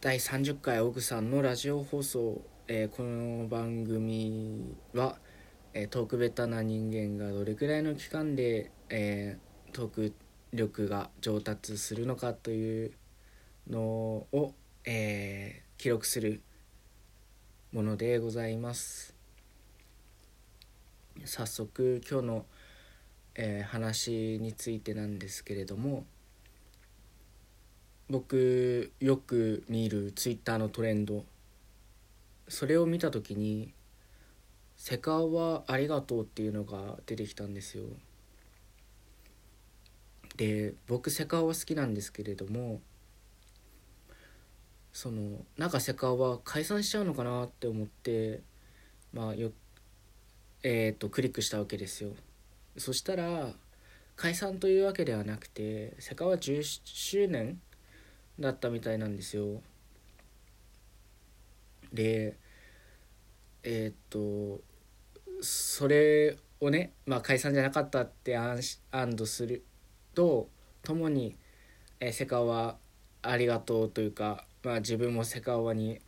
第30回オグさんのラジオ放送、えーこの番組は、えートークベタな人間がどれくらいの期間で、えートーク力が上達するのかというのを、えー記録するものでございます。早速今日の、えー話についてなんですけれども僕よく見るツイッターのトレンド。それを見た時に「セカオワありがとう」っていうのが出てきたんですよ。で僕セカオワ好きなんですけれどもそのなんかセカオワ解散しちゃうのかなって思ってまあよえっ、とクリックしたわけですよ。そしたら解散というわけではなくてセカオワ10周年だったみたいなんですよ。でえーっとそれをね、まあ、解散じゃなかったって安心安堵するとともに、えーセカオワありがとうというか、まあ、自分もセカオワに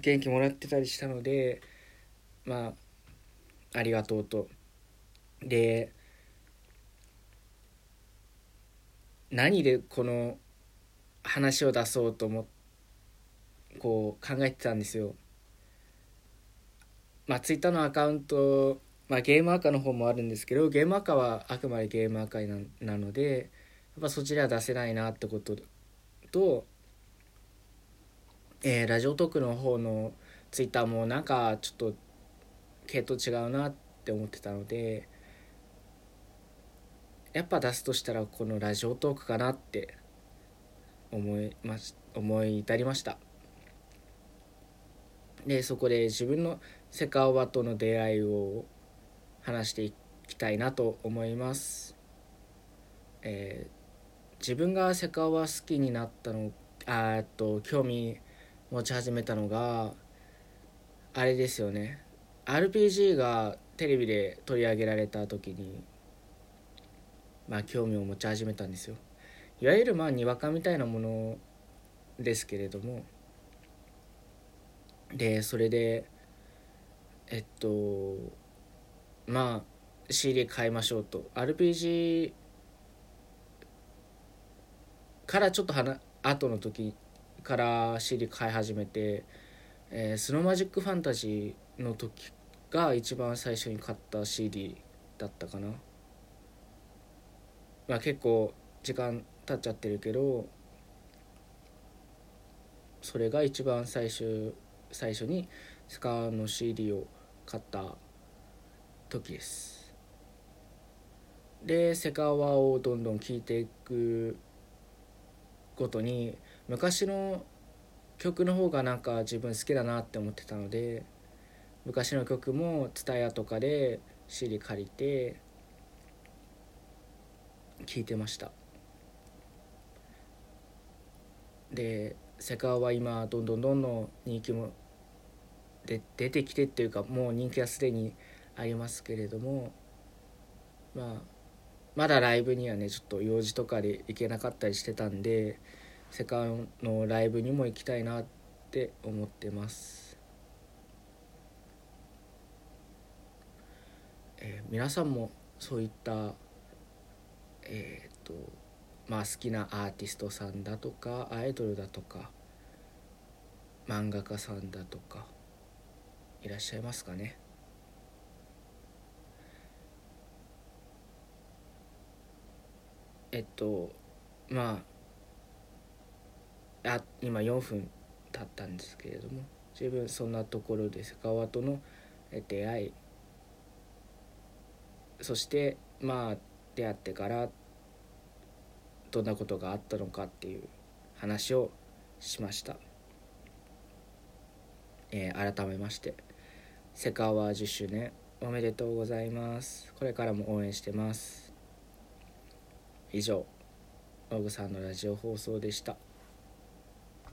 元気もらってたりしたのでまあありがとうと。で何でこの話を出そうと思こう考えてたんですよ。まあツイッターのアカウント、まあ、ゲームアカの方もあるんですけどゲームアカはあくまでゲームアカななのでやっぱそちらは出せないなってことと、えーラジオトークの方のツイッターもなんかちょっと系統違うなって思ってたのでやっぱ出すとしたらこのラジオトークかなって思いまし思い至りました。でそこで自分のセカオワとの出会いを話していきたいなと思います、えー自分がセカオワ好きになったのあっと興味持ち始めたのがあれですよね。RPG がテレビで取り上げられた時にまあ興味を持ち始めたんですよ。いわゆるまあにわかみたいなものですけれどもでそれでえっとまあ CD 買いましょうと。RPG からちょっとはな後の時から CD 買い始めて、えースノーマジックファンタジーの時が一番最初に買った CD だったかな。まあ結構時間経っちゃってるけどそれが一番最初最初にスカーの CD を買った時です。でセカワをどんどん聴いていくごとに昔の曲の方がなんか自分好きだなって思ってたので昔の曲も TSUTAYA とかで CD 借りて聴いてました。でセカオは今どんどんどんどん人気もで出てきてっていうかもう人気はすでにありますけれどもまあまだライブにはねちょっと用事とかで行けなかったりしてたんでセカオのライブにも行きたいなって思ってます、えー皆さんもそういったえーっとまあ好きなアーティストさんだとかアイドルだとか漫画家さんだとかいらっしゃいますかね。えっとまああ今4分経ったんですけれども十分そんなところでセカワとの出会い。そしてまあ出会ってからどんなことがあったのかっていう話をしました、えー改めましてセカワ10周年おめでとうございます。これからも応援してます。以上ログさんのラジオ放送でした。